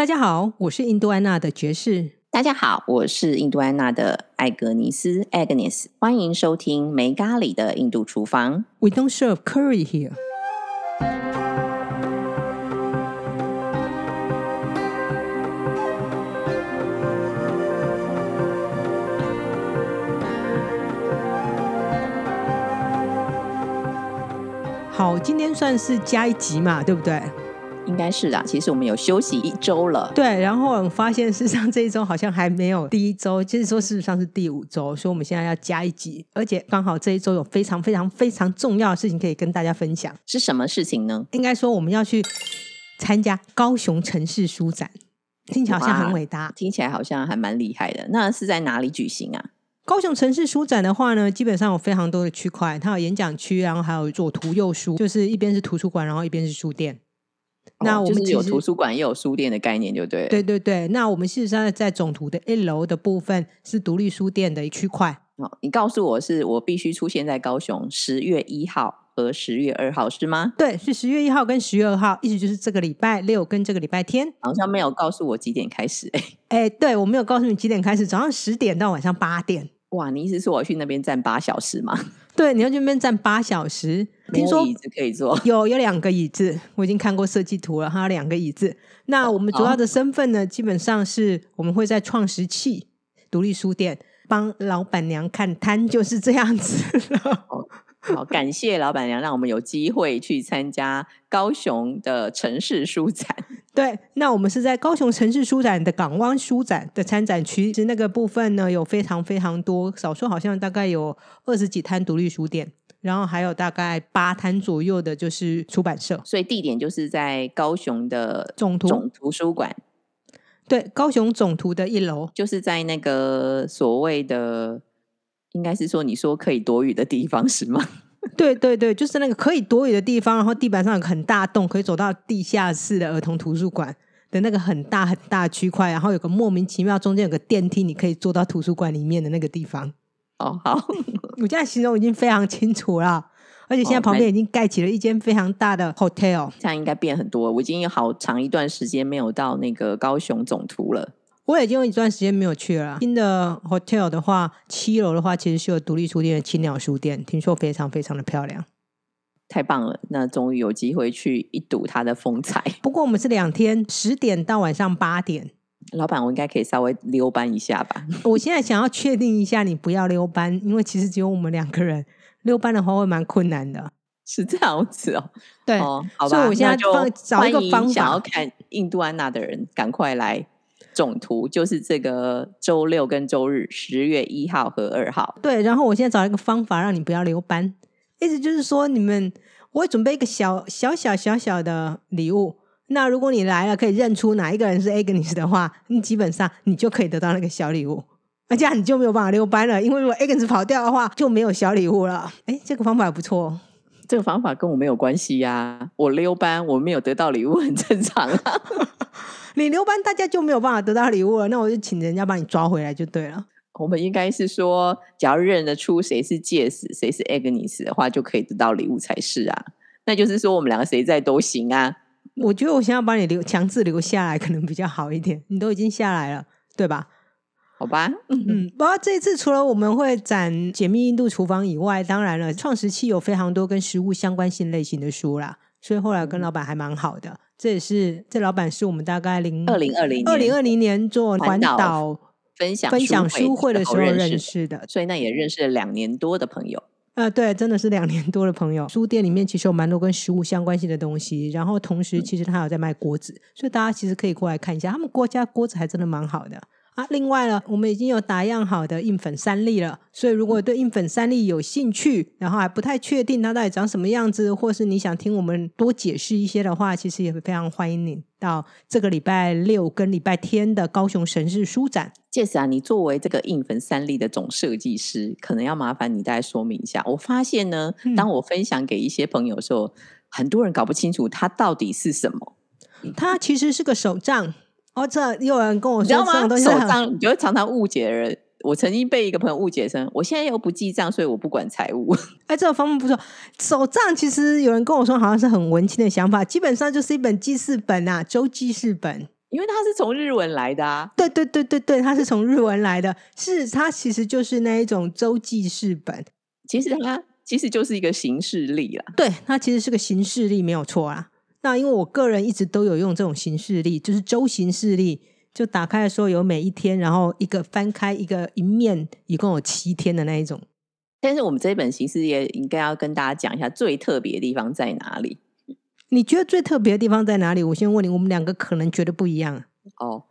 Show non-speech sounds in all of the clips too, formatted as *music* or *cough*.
大家好，我是印度安娜的爵士。大家好，我是印度安娜的艾格尼斯 （Agnes），欢迎收听没咖喱的印度厨房。We don't serve curry here。好，今天算是加一集嘛，对不对？应该是啊，其实我们有休息一周了。对，然后我们发现，事实上这一周好像还没有第一周，就是说事实上是第五周，所以我们现在要加一集，而且刚好这一周有非常非常非常重要的事情可以跟大家分享。是什么事情呢？应该说我们要去参加高雄城市书展，听起来好像很伟大。听起来好像还蛮厉害的。那是在哪里举行啊？高雄城市书展的话呢，基本上有非常多的区块，它有演讲区，然后还有左图右书，就是一边是图书馆，然后一边是书店。那哦我们有图书馆也有书店的概念，就对了。对对对，那我们事实上在总图的一楼的部分是独立书店的区块。哦，你告诉我是我必须出现在高雄十月一号和十月二号是吗？对，是十月一号跟十月二号，意思就是这个礼拜六跟这个礼拜天。好像没有告诉我几点开始、哎，*laughs* 哎，对我没有告诉你几点开始，早上十点到晚上八点。哇，你意思是我去那边站八小时吗？对，你要去那边站八小时。听说椅子可以坐。有有两个椅子，我已经看过设计图了，它有两个椅子。那我们主要的身份呢，基本上是我们会在创时器独立书店帮老板娘看摊，就是这样子了。好，感谢老板娘，让我们有机会去参加高雄的城市书展。*laughs* 对，那我们是在高雄城市书展的港湾书展的参展区，其实那个部分呢有非常非常多，少说好像大概有二十几摊独立书店，然后还有大概八摊左右的就是出版社。所以地点就是在高雄的总图总图书馆，对，高雄总图的一楼。就是在那个所谓的，应该是说你说可以躲雨的地方是吗？*laughs* 对对对，就是那个可以躲雨的地方，然后地板上有个很大洞，可以走到地下室的儿童图书馆的那个很大很大的区块，然后有个莫名其妙中间有个电梯，你可以坐到图书馆里面的那个地方。哦，好，*laughs* 我现在形容已经非常清楚了，而且现在哦旁边已经盖起了一间非常大的 hotel。这样应该变很多。我已经有好长一段时间没有到那个高雄总图了。我已经有一段时间没有去了。新的 hotel 的话，七楼的话其实是有独立书店的青鸟书店，听说非常非常的漂亮。太棒了！那终于有机会去一睹它的风采。不过我们是两天，十点到晚上八点。老板，我应该可以稍微溜班一下吧？我现在想要确定一下，你不要溜班，因为其实只有我们两个人，溜班的话会蛮困难的。是这样子哦。对，哦，好吧，所以我现在那就放找一个方法想要看印度安娜的人，赶快来总图，就是这个周六跟周日，十月一号和二号。对，然后我现在找一个方法让你不要溜班，意思就是说，你们我会准备一个小小小小小的礼物。那如果你来了，可以认出哪一个人是 Agnes 的话，你基本上你就可以得到那个小礼物。那这样你就没有办法溜班了，因为如果 Agnes 跑掉的话，就没有小礼物了。哎，这个方法不错。这个方法跟我没有关系呀、我溜班，我没有得到礼物，很正常啊。*laughs* 你溜班，大家就没有办法得到礼物了。那我就请人家把你抓回来就对了。我们应该是说，只要认得出谁是戒死，谁是 Agnes 的话，就可以得到礼物才是啊。那就是说，我们两个谁在都行啊。我觉得我现在把你留强制留下来，可能比较好一点。你都已经下来了，对吧？好吧，嗯，*laughs* 不过这一次除了我们会展解密印度厨房以外，当然了，创时期有非常多跟食物相关性类型的书啦，所以后来跟老板还蛮好的。这也是这老板是我们大概零二零二零二零二零年做环环岛岛分享分享书会的时候认认识，识的。所以那也认识了两年多的朋友。呃，对，真的是两年多的朋友。书店里面其实有蛮多跟食物相关性的东西，然后同时其实他有在卖锅子，所以大家其实可以过来看一下，他们国家锅子还真的蛮好的。啊，另外呢，我们已经有打样好的硬粉三粒了，所以如果对硬粉三粒有兴趣，然后还不太确定它到底长什么样子，或是你想听我们多解释一些的话，其实也非常欢迎你到这个礼拜六跟礼拜天的高雄神市书展。届时啊，你作为这个硬粉三粒的总设计师，可能要麻烦你大概说明一下。我发现呢，嗯当我分享给一些朋友的时候，很多人搞不清楚它到底是什么，它其实是个手账。哦，这又有人跟我你知道吗？手账你就会常常误解人。我曾经被一个朋友误解成，我现在又不记账，所以我不管财务。*laughs* 哎，这个方法不错。手账其实有人跟我说，好像是很文青的想法，基本上就是一本记事本啊，周记事本。因为它是从日文来的啊。对对对对对，它是从日文来的，是它其实就是那一种周记事本。其实它其实就是一个形式力啦。对，它其实是个形式力，没有错啊。那因为我个人一直都有用这种形式力，就是周形式力，就打开的时候有每一天，然后一个翻开一个一面，一共有七天的那一种。但是我们这本形式也应该要跟大家讲一下最特别的地方在哪里。你觉得最特别的地方在哪里？我先问你，我们两个可能觉得不一样。哦，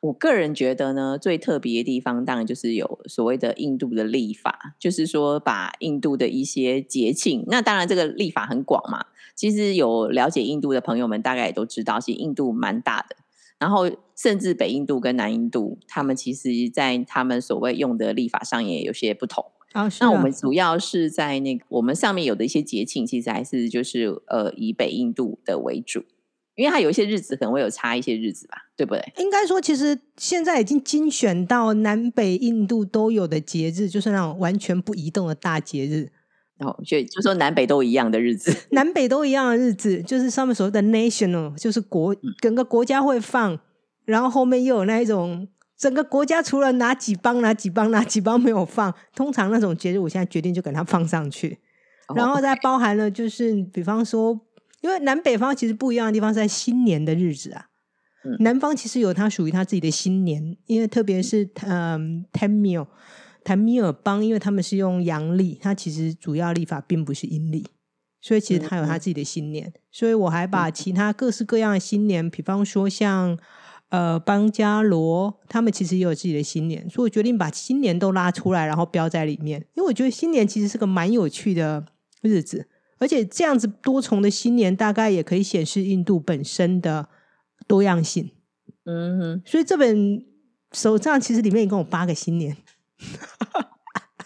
我个人觉得呢，最特别的地方当然就是有所谓的印度的历法，就是说把印度的一些节庆，那当然这个历法很广嘛。其实有了解印度的朋友们，大概也都知道，其实印度蛮大的。然后甚至北印度跟南印度，他们其实在他们所谓用的历法上也有些不同。啊，那我们主要是在那个我们上面有的一些节庆，其实还是就是呃以北印度的为主，因为它有一些日子可能会有差一些日子吧，对不对？应该说，其实现在已经精选到南北印度都有的节日，就是那种完全不移动的大节日。然后就就说南北都一样的日子，*laughs* 南北都一样的日子，就是上面所谓的 national，就是国整个国家会放，然后后面又有那一种。整个国家除了哪几帮哪几帮哪几帮没有放，通常那种节日，我现在决定就给它放上去，然后再包含了就是，比方说，因为南北方其实不一样的地方在新年的日子啊，南方其实有它属于它自己的新年，因为特别是嗯，Tamil 坦米尔邦，因为他们是用阳历，它其实主要历法并不是阴历，所以其实它有它自己的新年，所以我还把其他各式各样的新年，比方说像。呃，邦加罗他们其实也有自己的新年，所以我决定把新年都拉出来，然后标在里面。因为我觉得新年其实是个蛮有趣的日子，而且这样子多重的新年，大概也可以显示印度本身的多样性。嗯哼，所以这本手账其实里面一共有八个新年。*laughs*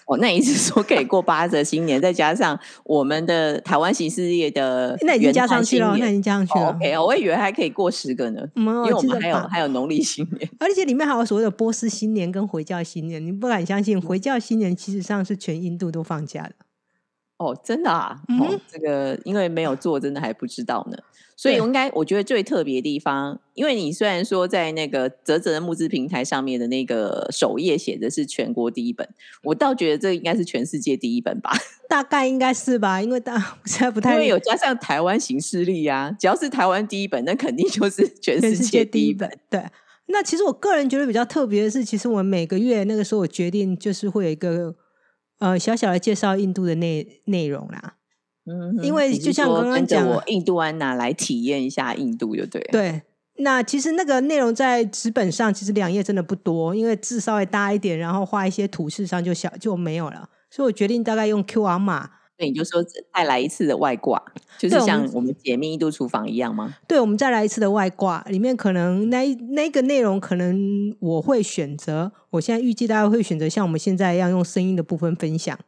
哦，那意思说可以过八折新年，再加上我们的台湾形事业的，那已经加上去了，那已经加上去了。OK，我以为还可以过十个呢，因为我们还有还有农历新年，而且里面还有所谓的波斯新年跟回教新年。你不敢相信，回教新年其实上是全印度都放假的。哦，真的啊！哦，这个因为没有做，真的还不知道呢。所以应该，我觉得最特别的地方，因为你虽然说在那个泽泽的募资平台上面的那个首页写的是全国第一本，我倒觉得这应该是全世界第一本吧？*laughs* 大概应该是吧？因为大 *laughs* 现在不太因为有加上台湾形势力啊，只要是台湾第一本，那肯定就是全世界第一本。对，那其实我个人觉得比较特别的是，其实我们每个月那个时候，我决定就是会有一个呃小小的介绍印度的内内容啦。嗯，因为就像刚刚讲，我印度安娜来体验一下印度，就对。对，那其实那个内容在纸本上其实两页真的不多，因为字稍微大一点，然后画一些图示上就小就没有了，所以我决定大概用 Q R 码。对，你就说再来一次的外挂，就是像我们解密印度厨房一样吗？对，我们再来一次的外挂，里面可能那那个内容可能我会选择，我现在预计大家会选择像我们现在一样用声音的部分分享。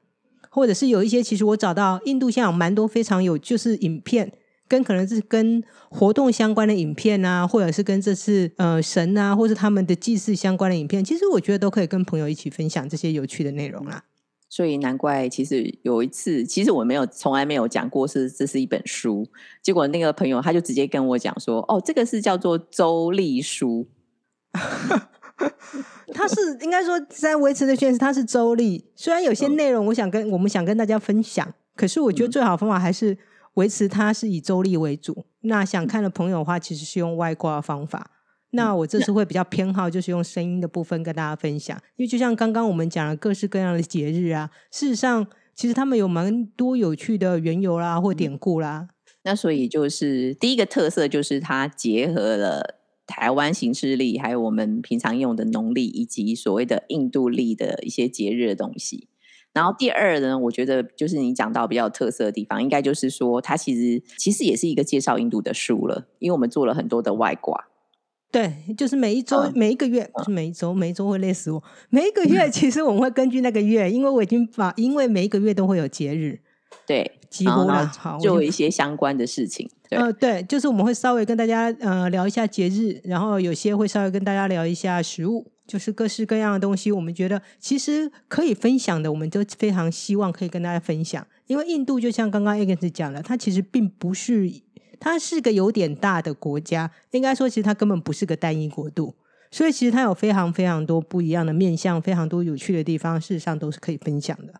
或者是有一些，其实我找到印度现在有蛮多非常有，就是影片跟可能是跟活动相关的影片啊，或者是跟这次呃神啊，或是他们的祭祀相关的影片，其实我觉得都可以跟朋友一起分享这些有趣的内容啦。所以难怪，其实有一次，其实我没有从来没有讲过是这是一本书，结果那个朋友他就直接跟我讲说：“哦，这个是叫做周历书。*laughs* ”他是应该说在维持的宣示，它是周历。虽然有些内容我想跟我们想跟大家分享，可是我觉得最好方法还是维持它是以周历为主。那想看的朋友的话，其实是用外挂方法。那我这次会比较偏好就是用声音的部分跟大家分享，因为就像刚刚我们讲了各式各样的节日啊，事实上其实他们有蛮多有趣的缘由啦或典故啦。那所以就是第一个特色就是它结合了。台湾形式历，还有我们平常用的农历，以及所谓的印度历的一些节日的东西。然后第二呢，我觉得就是你讲到比较特色的地方，应该就是说，它其实其实也是一个介绍印度的书了，因为我们做了很多的外挂。对，就是每一周、每一个月，不是每一周，每一周会累死我。每一个月，其实我们会根据那个月，因为我已经把，因为每一个月都会有节日。对，几乎啦，好，做一些相关的事情。呃，对，就是我们会稍微跟大家呃聊一下节日，然后有些会稍微跟大家聊一下食物，就是各式各样的东西。我们觉得其实可以分享的，我们都非常希望可以跟大家分享。因为印度就像刚刚 Agnes 讲了，它其实并不是它是个有点大的国家，应该说其实它根本不是个单一国度，所以其实它有非常非常多不一样的面向，非常多有趣的地方，事实上都是可以分享的。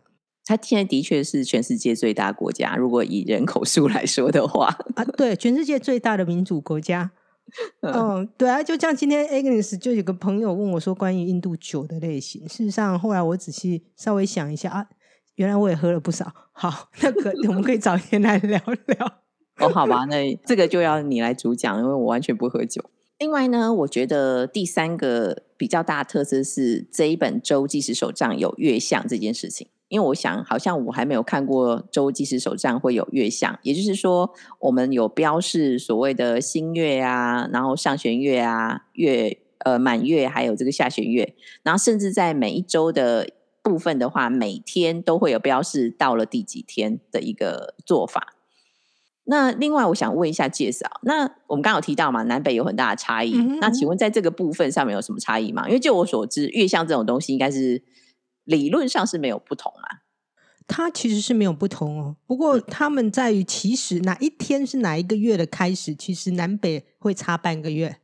它现在的确是全世界最大国家，如果以人口数来说的话，*laughs* 啊，对，全世界最大的民主国家。*laughs* 嗯，对啊，就像今天 Agnes 就有个朋友问我说关于印度酒的类型，事实上后来我仔细稍微想一下啊，原来我也喝了不少。好，那个 *laughs* 我们可以早一天来聊聊。哦，好吧，那这个就要你来主讲，因为我完全不喝酒。另外呢，我觉得第三个比较大的特色是这一本周计时手账有月相这件事情。因为我想，好像我还没有看过周计时手账会有月相，也就是说，我们有标示所谓的新月啊，然后上弦月啊，月呃满月，还有这个下弦月，然后甚至在每一周的部分的话，每天都会有标示到了第几天的一个做法。那另外，我想问一下介绍，那我们刚刚有提到嘛，南北有很大的差异，那请问在这个部分上面有什么差异吗？因为就我所知，月相这种东西应该是。理论上是没有不同嘛？它其实是没有不同哦。不过他们在于，其实哪一天是哪一个月的开始，其实南北会差半个月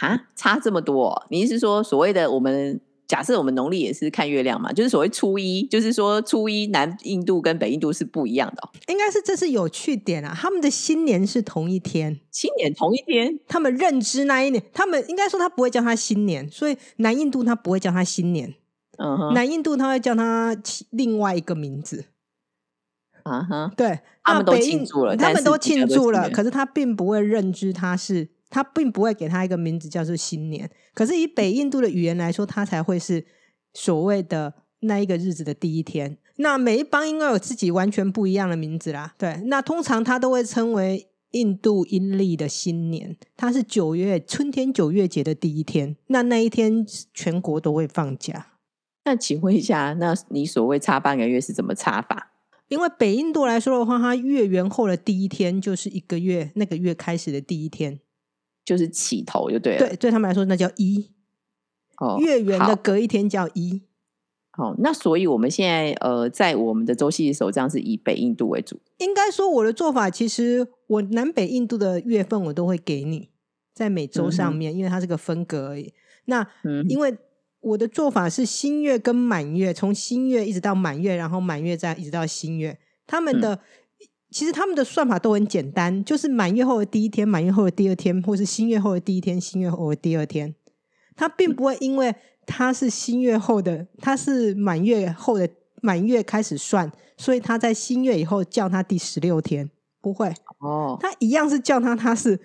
啊，差这么多？你是说所谓的我们假设我们农历也是看月亮嘛？就是所谓初一，就是说初一南印度跟北印度是不一样的。应该是这是有趣点啊。他们的新年是同一天，新年同一天，他们认知那一年，他们应该说他不会叫他新年，所以南印度他不会叫他新年。嗯南印度他会叫他另外一个名字，啊哈，对，他们都庆祝了，他们都庆祝了，可是他并不会认知他是，他并不会给他一个名字叫做新年。可是以北印度的语言来说，他才会是所谓的那一个日子的第一天。那每一邦应该有自己完全不一样的名字啦，对。那通常他都会称为印度阴历的新年，它是九月春天九月节的第一天。那那一天全国都会放假。那请问一下，那你所谓差半个月是怎么差法？因为北印度来说的话，它月圆后的第一天就是一个月，那个月开始的第一天就是起头，就对了。对，对他们来说那叫一。哦，月圆的隔一天叫一。好，那所以我们现在呃，在我们的周系手账是以北印度为主。应该说我的做法，其实我南北印度的月份我都会给你在每周上面，因为它是个分隔而已。那因为。我的做法是新月跟满月，从新月一直到满月，然后满月再一直到新月。他们的其实他们的算法都很简单，就是满月后的第一天，满月后的第二天，或是新月后的第一天，新月后的第二天。他并不会因为他是新月后的，他是满月后的满月开始算，所以他在新月以后叫他第十六天，不会哦，他一样是叫他他是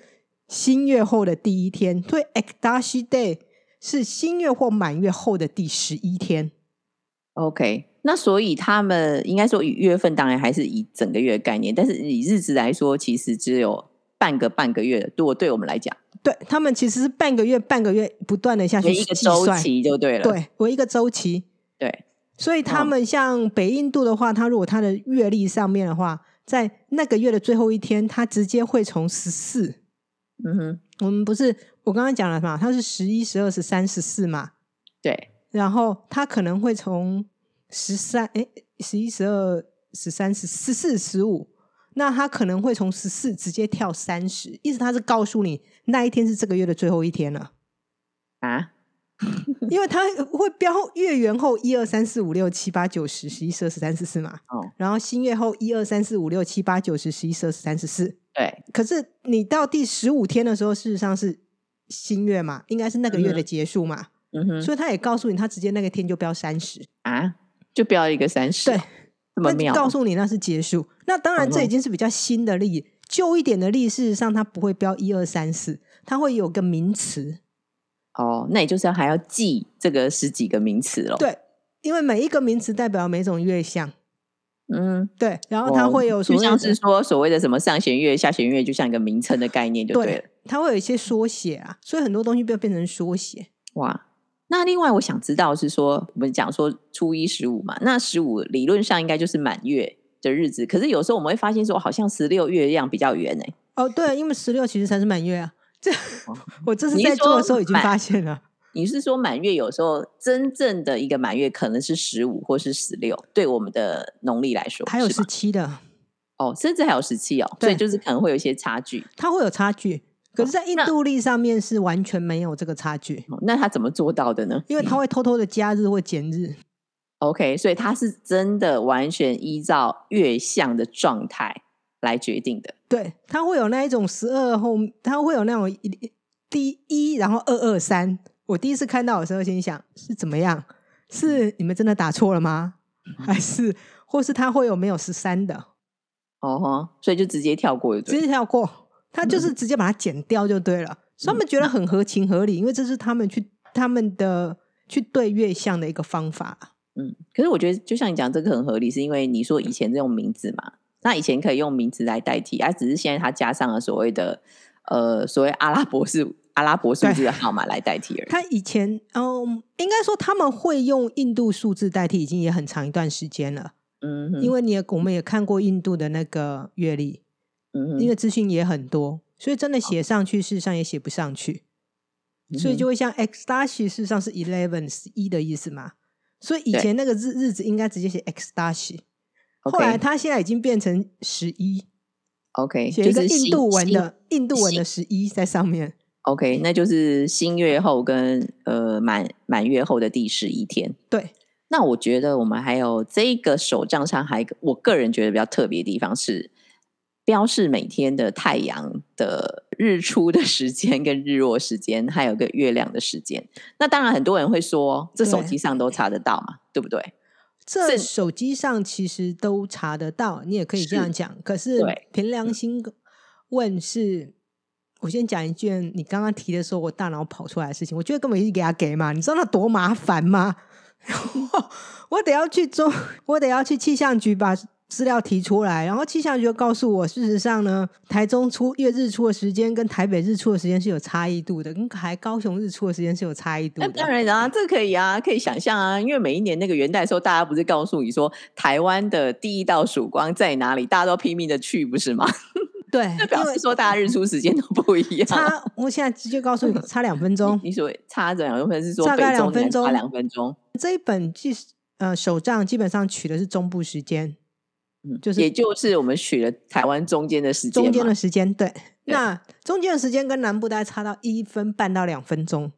新月后的第一天，所以 Ekdashi Day。是新月或满月后的第十一天。OK，那所以他们应该说以月份当然还是以整个月的概念，但是以日子来说，其实只有半个半个月的。如果对我们来讲，对他们其实是半个月半个月不断的下去一个周期就对了。对，我一个周期。对，所以他们像北印度的话，他如果他的月历上面的话，在那个月的最后一天，他直接会从十四。嗯哼，我们不是。我刚刚讲了嘛，他是十一、十二、十三、十四嘛，对。然后他可能会从十三，哎，十一、十二、十三、十十四、十五，那他可能会从十四直接跳三十，意思他是告诉你那一天是这个月的最后一天了。啊，因为它会标月圆后一二三四五六七八九十十一十二十三十四嘛，哦，然后新月后一二三四五六七八九十十一十二十三十四，对。可是你到第十五天的时候，事实上是。新月嘛，应该是那个月的结束嘛，嗯哼，所以他也告诉你，他直接那个天就标三十啊，就标一个三十，对，这么妙，告诉你那是结束。那当然，这已经是比较新的例，旧一点的例，事实上它不会标一二三四，它会有个名词。哦，那也就是还要记这个十几个名词了。对，因为每一个名词代表每种月相。嗯，对，然后它会有，就像是说所谓的什么上弦月、下弦月，就像一个名称的概念，就对了。它会有一些缩写啊，所以很多东西不要变成缩写。哇，那另外我想知道是说，我们讲说初一十五嘛，那十五理论上应该就是满月的日子，可是有时候我们会发现说，好像十六月亮比较圆哎。哦，对，因为十六其实才是满月啊。这我这是在做的时候已经发现了。你是说满月有时候真正的一个满月可能是十五或是十六？对我们的农历来说，还有十七的哦，甚至还有十七哦，所以对就是可能会有一些差距。它会有差距。可是，在印度历上面是完全没有这个差距，哦那他怎么做到的呢？因为他会偷偷的加日或减日。OK，所以他是真的完全依照月相的状态来决定的。对，他会有那一种十二后，他会有那种一第一，然后二二三。我第一次看到的时候，心想是怎么样？是你们真的打错了吗？还是或是他会有没有十三的？哦吼，所以就直接跳过直接跳过，他就是直接把它剪掉就对了。所以他们觉得很合情合理，因为这是他们去他们的去对月相的一个方法。嗯，可是我觉得就像你讲这个很合理，是因为你说以前这种名字嘛，那以前可以用名字来代替，而、只是现在它加上了所谓的呃所谓阿拉伯数阿拉伯数字的号码来代替而已。他以前，嗯，应该说他们会用印度数字代替，已经也很长一段时间了。嗯，因为你也我们也看过印度的那个月历，嗯因为资讯也很多，所以真的写上去，事实上也写不上去，所以就会像 X 大西，事实上是 eleven 十一的意思嘛。所以以前那个日日子应该直接写 X 大西，后来他现在已经变成十一，OK 写一个印度文的印度文的十一在上面。OK，那就是新月后跟呃满满月后的第十一天。对，那我觉得我们还有这个手账上还我个人觉得比较特别的地方是标示每天的太阳的日出的时间跟日落时间，还有个月亮的时间。那当然很多人会说，这手对机上都查得到嘛，对不对？这手机上其实都查得到，你也可以这样讲。可是对凭良心问是，我先讲一件你刚刚提的时候，我大脑跑出来的事情，我觉得根本是给他给嘛，你知道那多麻烦吗？*laughs* 我得要去中，我得要去气象局把资料提出来，然后气象局就告诉我，事实上呢，台中出月日出的时间跟台北日出的时间是有差异度的，跟台高雄日出的时间是有差异度的。那当然啊，这可以啊，可以想象啊，因为每一年那个元旦的时候，大家不是告诉你说台湾的第一道曙光在哪里，大家都拼命的去，不是吗？*laughs* *laughs* 对，因为示说大家日出时间都不一样。差，我现在直接告诉你，*laughs* 差两分钟。你所谓差两分钟是说大概两分钟差两分钟，这一本记呃手账基本上取的是中部时间，嗯，就是也就是我们取了台湾中间的时间，中间的时间。对，那中间的时间跟南部大概差到一分半到两分钟，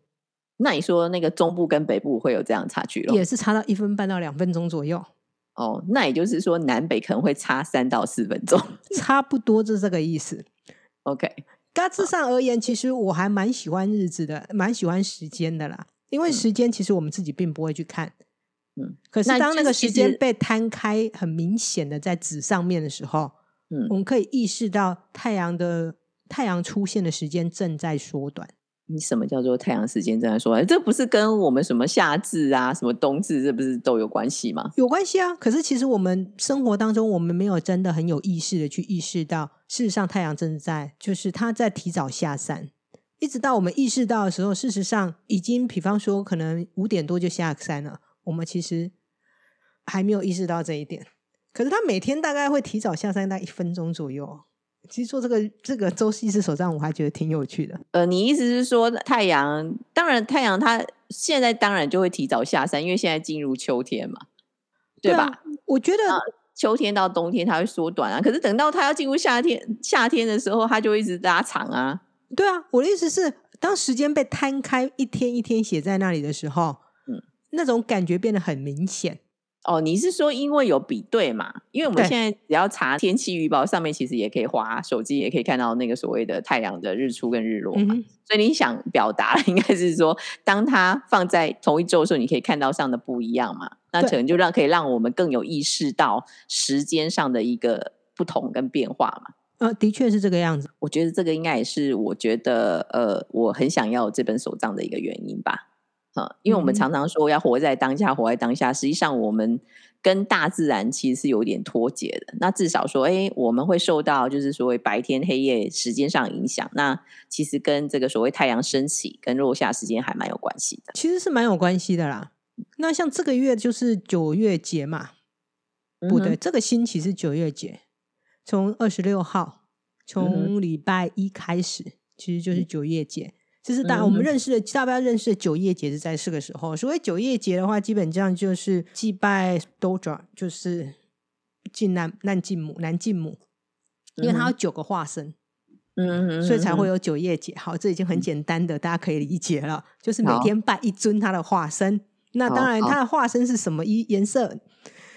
那你说那个中部跟北部会有这样差距咯？也是差到一分半到两分钟左右，哦，那也就是说南北可能会差三到四分钟。*laughs* 差不多就是这个意思。OK，大致上而言，其实我还蛮喜欢日子的，蛮喜欢时间的啦。因为嗯时间其实我们自己并不会去看，嗯，可是当那个时间被摊开，很明显的在纸上面的时候，嗯我们可以意识到太阳的太阳出现的时间正在缩短。你什么叫做太阳时间正在缩短？这不是跟我们什么夏至啊、什么冬至，这不是都有关系吗？有关系啊，可是其实我们生活当中，我们没有真的很有意识的去意识到，事实上太阳正在就是它在提早下山，一直到我们意识到的时候，事实上已经，比方说可能五点多就下山了，我们其实还没有意识到这一点。可是他每天大概会提早下山大概一分钟左右。其实做这个这个周西式手账，我还觉得挺有趣的。呃，你意思是说太阳？当然，太阳它现在当然就会提早下山，因为现在进入秋天嘛，对吧？啊我觉得秋天到冬天它会缩短啊，可是等到它要进入夏天，夏天的时候，它就会一直拉长啊。对啊，我的意思是，当时间被摊开一天一天写在那里的时候，嗯那种感觉变得很明显。哦，你是说因为有比对嘛？因为我们对现在只要查天气预报，上面其实也可以划手机，也可以看到那个所谓的太阳的日出跟日落嘛。嗯，所以你想表达的 *laughs* 应该是说，当它放在同一周的时候，你可以看到上的不一样嘛？那对可能就让可以让我们更有意识到时间上的一个不同跟变化嘛。呃，的确是这个样子。我觉得这个应该也是我觉得呃，我很想要有这本手账的一个原因吧。啊、因为我们嗯常常说要活在当下，活在当下，实际上我们跟大自然其实是有点脱节的。那至少说，哎，我们会受到就是所谓白天黑夜时间上影响。那其实跟这个所谓太阳升起跟落下时间还蛮有关系的。其实是蛮有关系的啦。那像这个月就是九月节嘛，不对，这个星期是九月节，从二十六号，从礼拜一开始，其实就是九月节。这是大、我们认识的，大家认识的九夜节是在这个时候。所谓九夜节的话，基本上就是祭拜 Dodra，就是敬南南敬母南敬母。因为它有九个化身，嗯，所以才会有有九叶节。好，这已经很简单的，大家可以理解了，就是每天拜一尊他的化身。那当然，他的化身是什么衣颜色？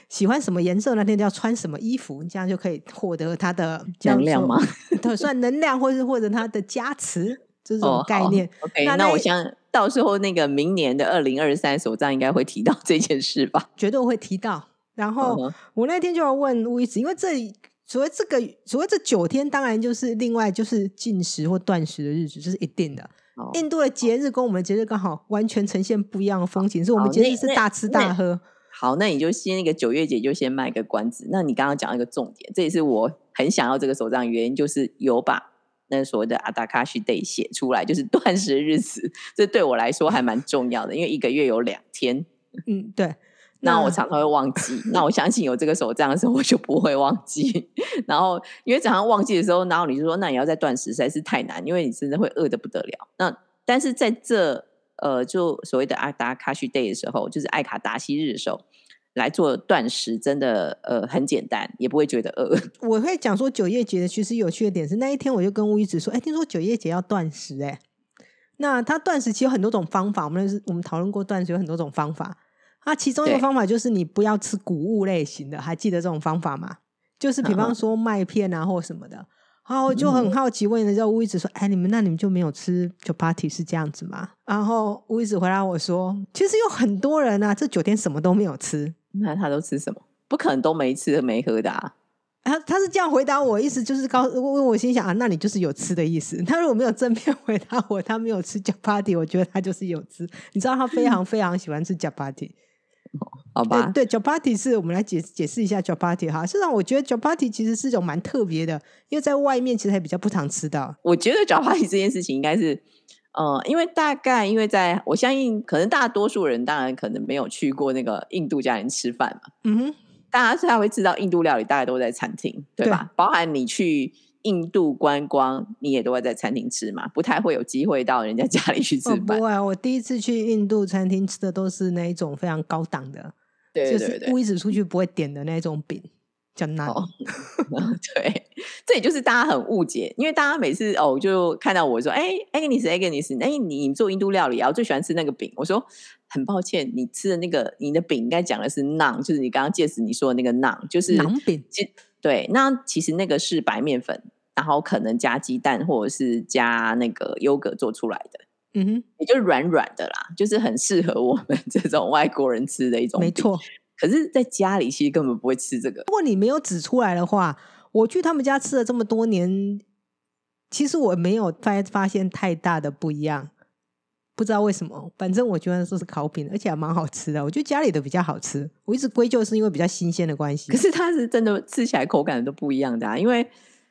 喜欢什么颜色那天就要穿什么衣服，这样就可以获得他的能量吗？*laughs* 对，算能量，或是或者他的加持，这种概念。OK，那我想到时候那个明年的二零二三手账应该会提到 *laughs* 这件事吧？绝对会提到。然后、我那天就要问路易斯，因为这所谓这个所谓这九天，当然就是另外就是进食或断食的日子，这是一定的。哦印度的节日跟我们节日刚好完全呈现不一样的风情，是我们节日是大吃大喝。好，那你就先那个九月节就先卖个关子。那你刚刚讲一个重点，这也是我很想要这个手账的原因，就是有把那所谓的阿达卡西 day 写出来，就是断食日子，这对我来说还蛮重要的，因为一个月有两天，嗯，对。*laughs* 那我常常会忘记。那我相信有这个手账的时候，我就不会忘记。*laughs* 然后因为常常忘记的时候，然后你就说，那你要再断食实在是太难，因为你真的会饿的不得了。那但是在这呃，就所谓的阿达卡西 day 的时候，就是艾卡达西日的时候。来做断食真的呃很简单，也不会觉得饿。*laughs* 我会讲说九叶节的其实有趣的点是那一天我就跟乌一子说，哎，听说九叶节要断食，哎，那他断食其实有很多种方法，我们是我们讨论过断食有很多种方法，啊，其中一个方法就是你不要吃谷物类型的，还记得这种方法吗？就是比方说麦片啊或什么的。然后我就很好奇问了之后，乌一子说：“哎，你们那你们就没有吃 chapati 是这样子吗？”然后乌一子回答我说：“其实有很多人啊，这九天什么都没有吃。”那他都吃什么？不可能都没吃没喝的啊！他，他是这样回答我，意思就是告问，我心想啊，那你就是有吃的意思。他如果没有正面 *laughs* 回答我，他没有吃 chapati，我觉得他就是有吃。你知道他非常非常喜欢吃 chapati。*laughs* 好吧，对对，chapati 是我们来解解释一下 chapati 哈。事实上，我觉得 chapati 其实是一种蛮特别的，因为在外面其实还比较不常吃到。我觉得脚趴体这件事情应该是，呃，因为大概因为在我相信，可能大多数人当然可能没有去过那个印度家人吃饭嘛，嗯哼，大家才会知道印度料理大概都在餐厅，对吧？包含你去印度观光，你也都会在餐厅吃嘛，不太会有机会到人家家里去吃饭。会啊，我第一次去印度餐厅吃的都是那一种非常高档的，就是对对对乌一直出去不会点的那种饼，叫那。哦 *laughs* 对，这也就是大家很误解，因为大家每次哦就看到我说，哎，Agnes Agnes，哎，你做印度料理啊，我最喜欢吃那个饼。我说很抱歉，你吃的那个你的饼应该讲的是 naan，就是你刚刚介绍你说的那个 naan，就是馕饼其对，那其实那个是白面粉，然后可能加鸡蛋或者是加那个优格做出来的。嗯哼，也就是软软的啦，就是很适合我们 *laughs* 这种外国人吃的一种。没。错。可是，在家里其实根本不会吃这个。如果你没有指出来的话，我去他们家吃了这么多年，其实我没有发发现太大的不一样。不知道为什么，反正我觉得这是烤饼，而且还蛮好吃的。我觉得家里的比较好吃，我一直归咎是因为比较新鲜的关系。可是它是真的吃起来口感都不一样的啊，因为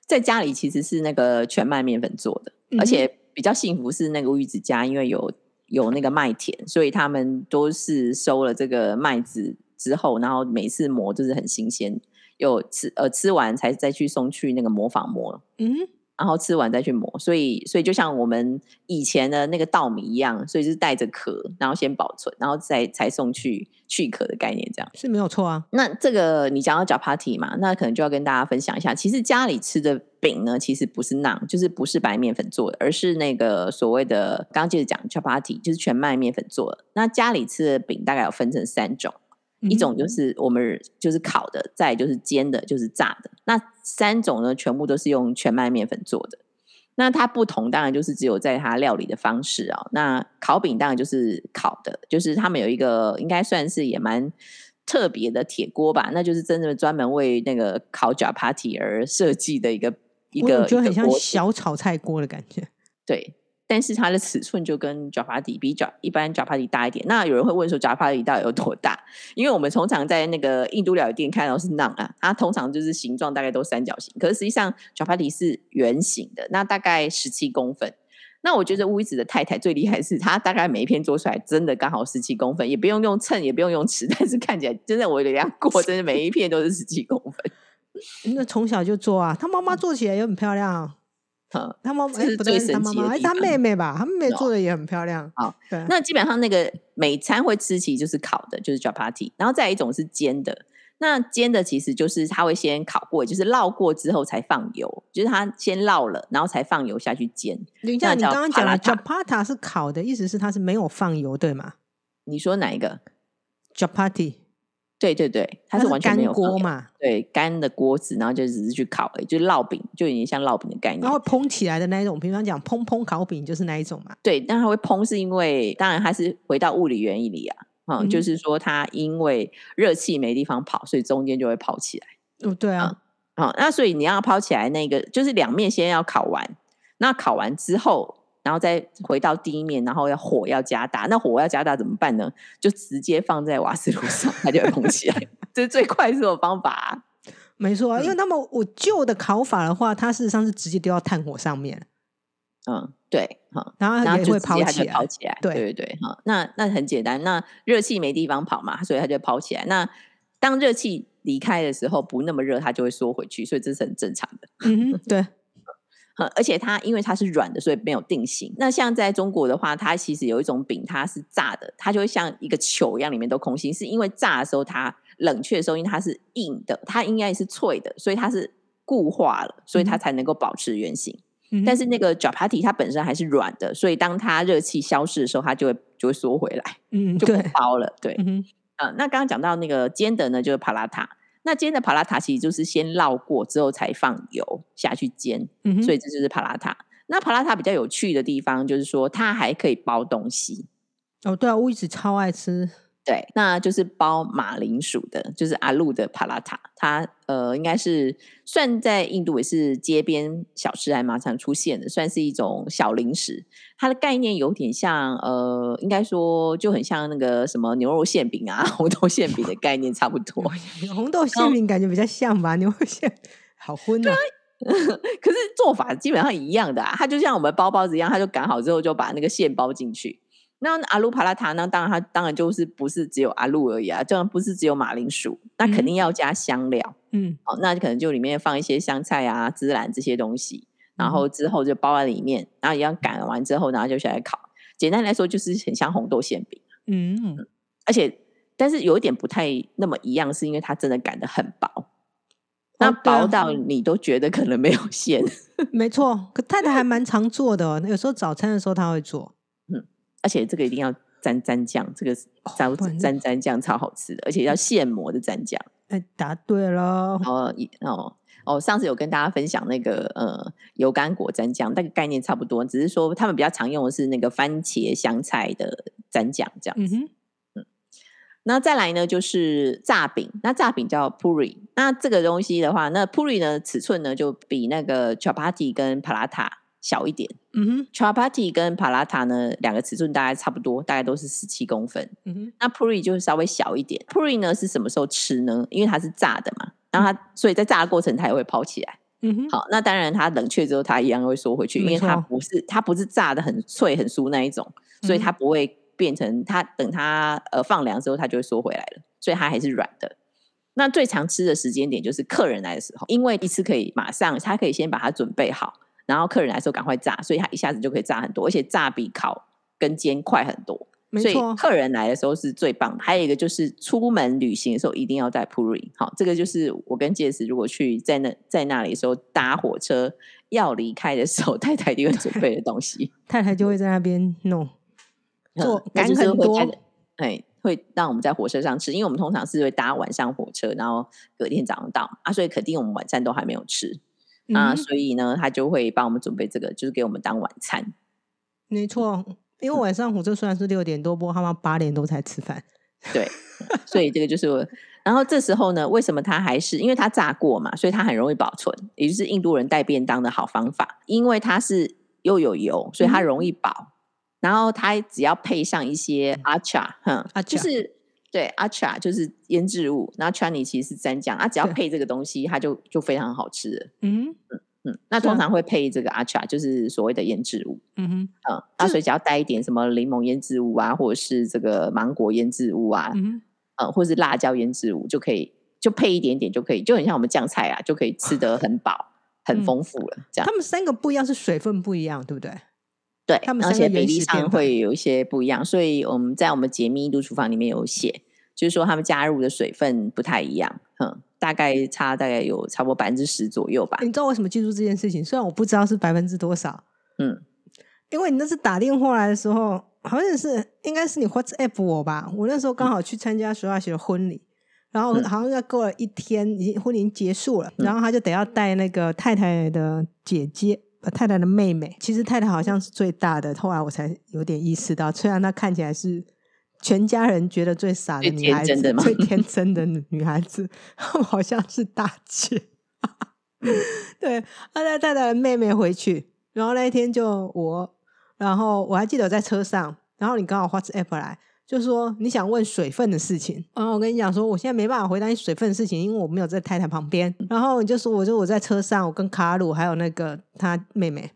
在家里其实是那个全麦面粉做的，嗯而且比较幸福是那个玉子家，因为有有那个麦田，所以他们都是收了这个麦子之后，然后每次磨就是很新鲜，有吃呃吃完才再去送去那个磨坊磨，嗯，然后吃完再去磨，所以所以就像我们以前的那个稻米一样，所以就是带着壳，然后先保存，然后再才送去去壳的概念这样。是没有错啊。那这个你讲到脚 party 嘛，那可能就要跟大家分享一下，其实家里吃的饼呢，其实不是馕，就是不是白面粉做的，而是那个所谓的刚刚接着讲 chapati，就是全麦面粉做的。那家里吃的饼大概有分成三种，一种嗯就是我们就是烤的，再就是煎的，就是炸的。那三种呢，全部都是用全麦面粉做的。那它不同，当然就是只有在它料理的方式啊、那烤饼当然就是烤的，就是他们有一个应该算是也蛮特别的铁锅吧，那就是真的专门为那个烤 chapati 而设计的一个一个，我觉得很像小炒菜锅的感觉。对，但是它的尺寸就跟脚帕底比脚一般脚帕底大一点。那有人会问说脚帕底到底有多大？因为我们通常在那个印度料理店看到是 naan 啊，它通常就是形状大概都三角形，可是实际上脚帕底是圆形的，那大概十七公分。那我觉得乌伊子的太太最厉害是，她大概每一片做出来真的刚好十七公分，也不用用秤，也不用用尺，但是看起来真的我有量过，真的每一片都是十七公分。*laughs* 那从小就做啊，她妈妈做起来也很漂亮他妈妈这是他妈妈，哎，他奇的地方妹妹吧？他妹妹做的也很漂亮。好，对，那基本上那个每餐会吃，其实就是烤的，就是 chapati，然后再一种是煎的。那煎的其实就是它会先烤过，就是烙过之后才放油，就是它先烙了，然后才放油下去煎。等一下，你刚刚讲的 palata chapata 是烤的，意思是它是没有放油，对吗你说哪一个？？chapati 对对对，它它是完全干没有，锅嘛，对，干的锅子，然后就只是去烤而已，就是烙饼，就有点像烙饼的概念然。后蓬起来的那一种，平常讲蓬蓬烤饼就是那一种嘛。对，但它会蓬，是因为当然它是回到物理原理啊，嗯，嗯就是说它因为热气没地方跑，所以中间就会跑起来。哦，对啊，好、那所以你要抛起来那个，就是两面先要烤完，那烤完之后，然后再回到第一面，然后要火要加大。那火要加大怎么办呢？就直接放在瓦斯炉上，它就会蓬起来，这是最快速的方法啊、*laughs* 没错啊，因为那么我旧的烤法的话，它事实上是直接丢到炭火上面，嗯，对，哈、然后它也会就直接它就抛起来。跑起来，对对对对，哈，那那很简单，那热气没地方跑嘛，所以它就跑起来。那当热气离开的时候，不那么热，它就会缩回去，所以这是很正常的。嗯，对，呃，而且它因为它是软的，所以没有定型。那像在中国的话，它其实有一种饼，它是炸的，它就会像一个球一样，里面都空心，是因为炸的时候它冷却的时候，因为它是硬的，它应该是脆的，所以它是固化了，所以它嗯才能够保持原形。嗯但是那个 chapati 它本身还是软的，所以当它热气消失的时候，它就会就会缩回来，嗯，就不对，包了。对，嗯，呃，那刚刚讲到那个煎的呢，就是帕拉塔。那煎的帕拉塔其实就是先烙过之后才放油下去煎，嗯，所以这就是帕拉塔。那帕拉塔比较有趣的地方就是说，它还可以包东西。哦，对啊，我一直超爱吃，对，那就是包马铃薯的，就是阿路的帕拉塔。它呃，应该是算在印度也是街边小吃还蛮常出现的，算是一种小零食。它的概念有点像呃，应该说就很像那个什么牛肉馅饼啊、*laughs* 红豆馅饼的概念差不多。*laughs* 红豆馅饼感觉比较像吧，牛肉馅好荤啊，*laughs* 可是做法基本上一样的啊，它就像我们包包子一样，它就擀好之后就把那个馅包进去。那阿鲁帕拉塔呢？当然它当然就是不是只有阿鲁而已啊，当然不是只有马铃薯，那肯定要加香料。嗯哦，那可能就里面放一些香菜啊、孜然这些东西，然嗯后之后就包在里面，然后一样擀完之后，然后就下来烤。简单来说，就是很像红豆馅饼，嗯，而且但是有一点不太那么一样，是因为它真的擀的很薄，那薄到你都觉得可能没有馅。*laughs* 没错，可太太还 *laughs* 蛮常做的哦，有时候早餐的时候她会做，而且这个一定要沾沾酱，这个沾不然沾沾酱超好吃的，而且要现磨的蘸酱。哎，答对了，哦，哦哦，上次有跟大家分享那个呃油甘果蘸酱，那个概念差不多，只是说他们比较常用的是那个番茄香菜的蘸酱这样子。嗯哼，那再来呢，就是炸饼。那炸饼叫 puri。那这个东西的话，那 puri 呢尺寸呢就比那个 chapati 跟 palata 小一点。嗯哼，chapati 跟 palata 呢两个尺寸大概差不多，大概都是十七公分。嗯哼，那 puri 就是稍微小一点。puri 呢是什么时候吃呢？因为它是炸的嘛，然后它所以在炸的过程它也会抛起来。嗯哼，好，那当然它冷却之后它一样会缩回去，因没为它不是它不是炸的很脆很酥那一种，所以嗯它不会变成它等它呃放凉之后它就会缩回来了，所以它还是软的。那最常吃的时间点就是客人来的时候，因为一次可以马上，他可以先把它准备好，然后客人来的时候赶快炸，所以它一下子就可以炸很多，而且炸比烤跟煎快很多。所以客人来的时候是最棒的。还有一个就是出门旅行的时候一定要带 Puri。好，这个就是我跟杰斯如果去在那在那里的时候搭火车要离开的时候，*laughs* 太太一定会准备的东西。*laughs* 太太就会在那边弄，做赶很多哎，会让我们在火车上吃，因为我们通常是会搭晚上火车，然后隔天早上到啊，所以肯定我们晚餐都还没有吃啊，嗯哼所以呢，他就会帮我们准备这个，就是给我们当晚餐。没错，因为晚上火车虽然是六点多，不过他们八点多才吃饭。*laughs* 对，所以这个就是我。然后这时候呢，为什么它还是因为它炸过嘛，所以它很容易保存，也就是印度人带便当的好方法。因为它是又有油，所以它容易保。然后它只要配上一些 acha，哼，就是对 acha 就是腌制物，然后 chani 其实是蘸酱，啊，只要配这个东西，它就就非常好吃了。嗯嗯，那通常会配这个 acha，就是所谓的腌制物。嗯哼，嗯，啊，所以只要带一点什么柠檬腌制物啊，或者是这个芒果腌制物啊，嗯或是辣椒腌制物就可以，就配一点点就可以，就很像我们酱菜啊，就可以吃得很饱、*laughs* 很嗯丰富了。这样他们三个不一样，是水分不一样，对不对？对，他们而且比例上会有一些不一样，所以我们在我们解密印度厨房里面有写，就是说他们加入的水分不太一样，嗯，大概差大概有差不多百分之十左右吧。你知道为什么记住这件事情？虽然我不知道是百分之多少，嗯，因为你那次打电话来的时候，好像是应该是你 WhatsApp 我吧？我那时候刚好去参加徐大学的婚礼，然后好像要过了一天，已经婚礼结束了，然后他就得要带那个太太的姐姐。呃，太太的妹妹，其实太太好像是最大的。后来我才有点意识到，虽然她看起来是全家人觉得最傻的女孩子，最天真的女孩子，*laughs* 好像是大姐。*laughs* 对，她带太太的妹妹回去，然后那一天就我，然后我还记得我在车上，然后你刚好发 app 来。就说你想问水分的事情，然后我跟你讲说，我现在没办法回答你水分的事情，因为我没有在太太旁边。然后你就说，我就我在车上，我跟卡鲁还有那个他妹妹，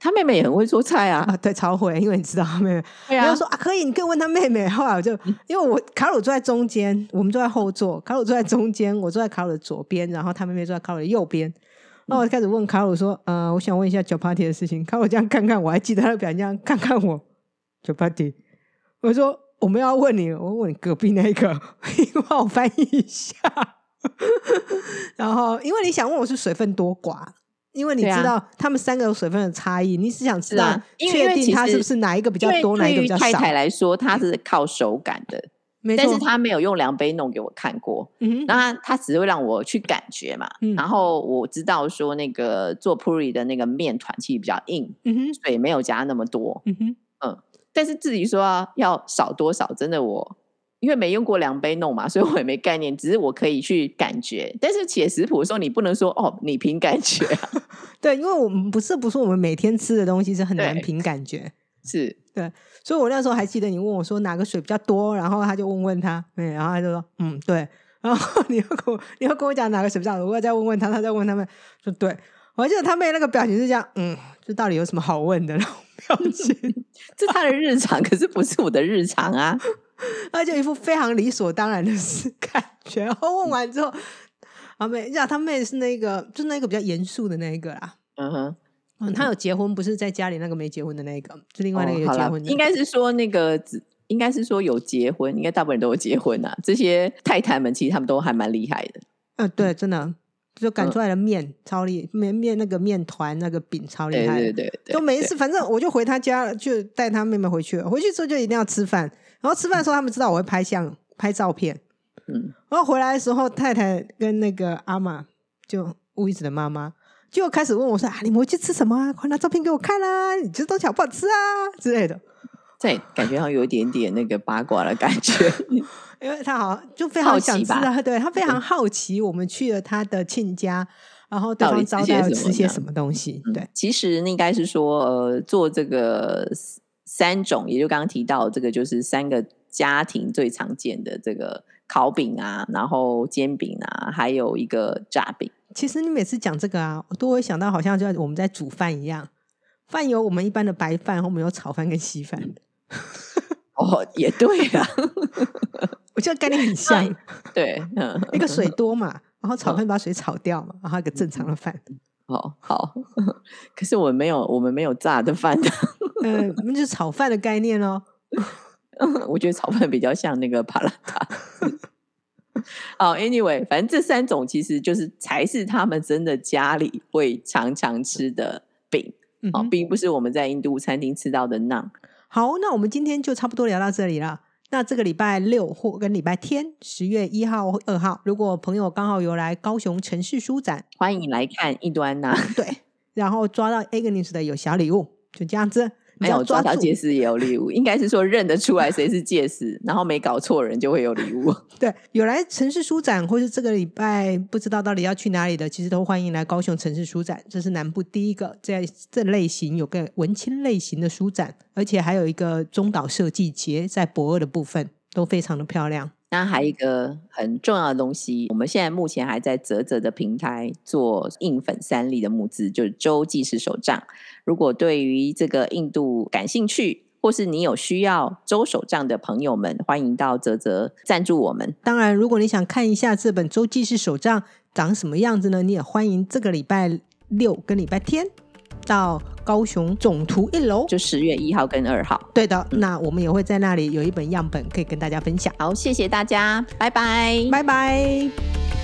他妹妹也很会做菜啊，啊对，超会，因为你知道他妹妹，*laughs* 然后说啊可以，你可以问他妹妹。后来我就因为我卡鲁坐在中间，我们坐在后座，卡鲁坐在中间，我坐在卡鲁的左边，然后他妹妹坐在卡鲁的右边。那我开始问卡鲁说，呃，我想问一下酒 party 的事情。卡鲁这样看看我，还记得他的表情，这样看看我酒 party，我说。我们要问你，我问你隔壁那个，*laughs* 你帮我翻译一下。然后，因为你想问我是水分多寡，因为你知道他们三个有水分的差异，你是想知道确定他是不是哪一个比较多，哪一个比较少？太太来说，他是靠手感的，*laughs* 但是他没有用量杯弄给我看过。嗯，那他他只是会让我去感觉嘛。然后我知道说那个做 puri 的那个面团其实比较硬，嗯哼，水没有加那么多。嗯哼，嗯。但是自己说要少多少，真的我因为没用过量杯弄嘛，所以我也没概念。只是我可以去感觉，但是写食谱的时候，你不能说哦，你凭感觉。*laughs* 对，因为我们不是不是我们每天吃的东西是很难凭感觉。*laughs* 是对，所以我那时候还记得你问我说哪个水比较多，然后他就问问他，嗯，然后他就说嗯对，*laughs* 然后你要跟我你要跟我讲哪个水比较多，我要再问问他，他再问他们说对。我记得他妹那个表情是这样，嗯，这到底有什么好问的？那种表情，这他的日常，可是不是我的日常啊。*laughs* 他就一副非常理所当然的感觉。然后问完之后，阿妹，呀，他妹是那个，就是那个比较严肃的那一个啦。嗯哼，嗯，他有结婚，不是在家里那个没结婚的那个，就另外那个有结婚的。应该是说那个，应该是说有结婚，应该大部分人都有结婚啊。这些太太们其实他们都还蛮厉害的。嗯，对，真的。就擀出来的面超厉面面那个面团那个饼超厉害，对对对，就每一次反正我就回他家了就带他妹妹回去了。回去之后就一定要吃饭，然后吃饭的时候他们知道我会拍相拍照片，嗯，然后回来的时候太太跟那个阿妈就乌一子的妈妈就开始问我说啊你们回去吃什么啊？快拿照片给我看啦！你这东西好不好吃啊之类的。在感觉好像有一点点那个八卦的感觉，*laughs* 因为他好像就非常想知道，对他非常好奇我们去了他的亲家，然后对方招待要吃些什么东西。对，其实应该是说，呃，做这个三种，也就刚刚提到这个，就是三个家庭最常见的这个烤饼啊，然后煎饼啊，还有一个炸饼。其实你每次讲这个啊，我都会想到好像就我们在煮饭一样，饭有我们一般的白饭，后面有炒饭跟稀饭。*laughs* 哦，也对啊，*laughs* 我觉得概念很 *laughs* 像。对，那个水多嘛，然后炒饭把水炒掉嘛，然后一个正常的饭。哦，好。*laughs* 可是我们没有，我们没有炸的饭的。嗯，那就是炒饭的概念哦。*laughs* 我觉得炒饭比较像那个帕拉塔。好，Anyway，反正这三种其实就是才是他们真的家里会常常吃的饼。哦，并不是我们在印度餐厅吃到的馕。好，那我们今天就差不多聊到这里了。那这个礼拜六或跟礼拜天，十月一号、二号，如果朋友刚好有来高雄城市书展，欢迎来看印度安娜。*laughs* 对，然后抓到 Agnes 的有小礼物，就这样子。没有抓到戒司也有礼物，应该是说认得出来谁是戒司，然后没搞错人就会有礼物。*laughs* 对，有来城市书展或是这个礼拜不知道到底要去哪里的，其实都欢迎来高雄城市书展。这是南部第一个在这类型有个文青类型的书展，而且还有一个中岛设计节在博二的部分都非常的漂亮。那还有一个很重要的东西，我们现在目前还在泽泽的平台做印粉三粒的募资，就是周记事手账。如果对于这个印度感兴趣，或是你有需要周手账的朋友们，欢迎到泽泽赞助我们。当然，如果你想看一下这本周记事手账长什么样子呢，你也欢迎这个礼拜六跟礼拜天。到高雄总图一楼。就十月一号跟二号。对的，那我们也会在那里有一本样本可以跟大家分享。好，谢谢大家，拜拜。拜拜。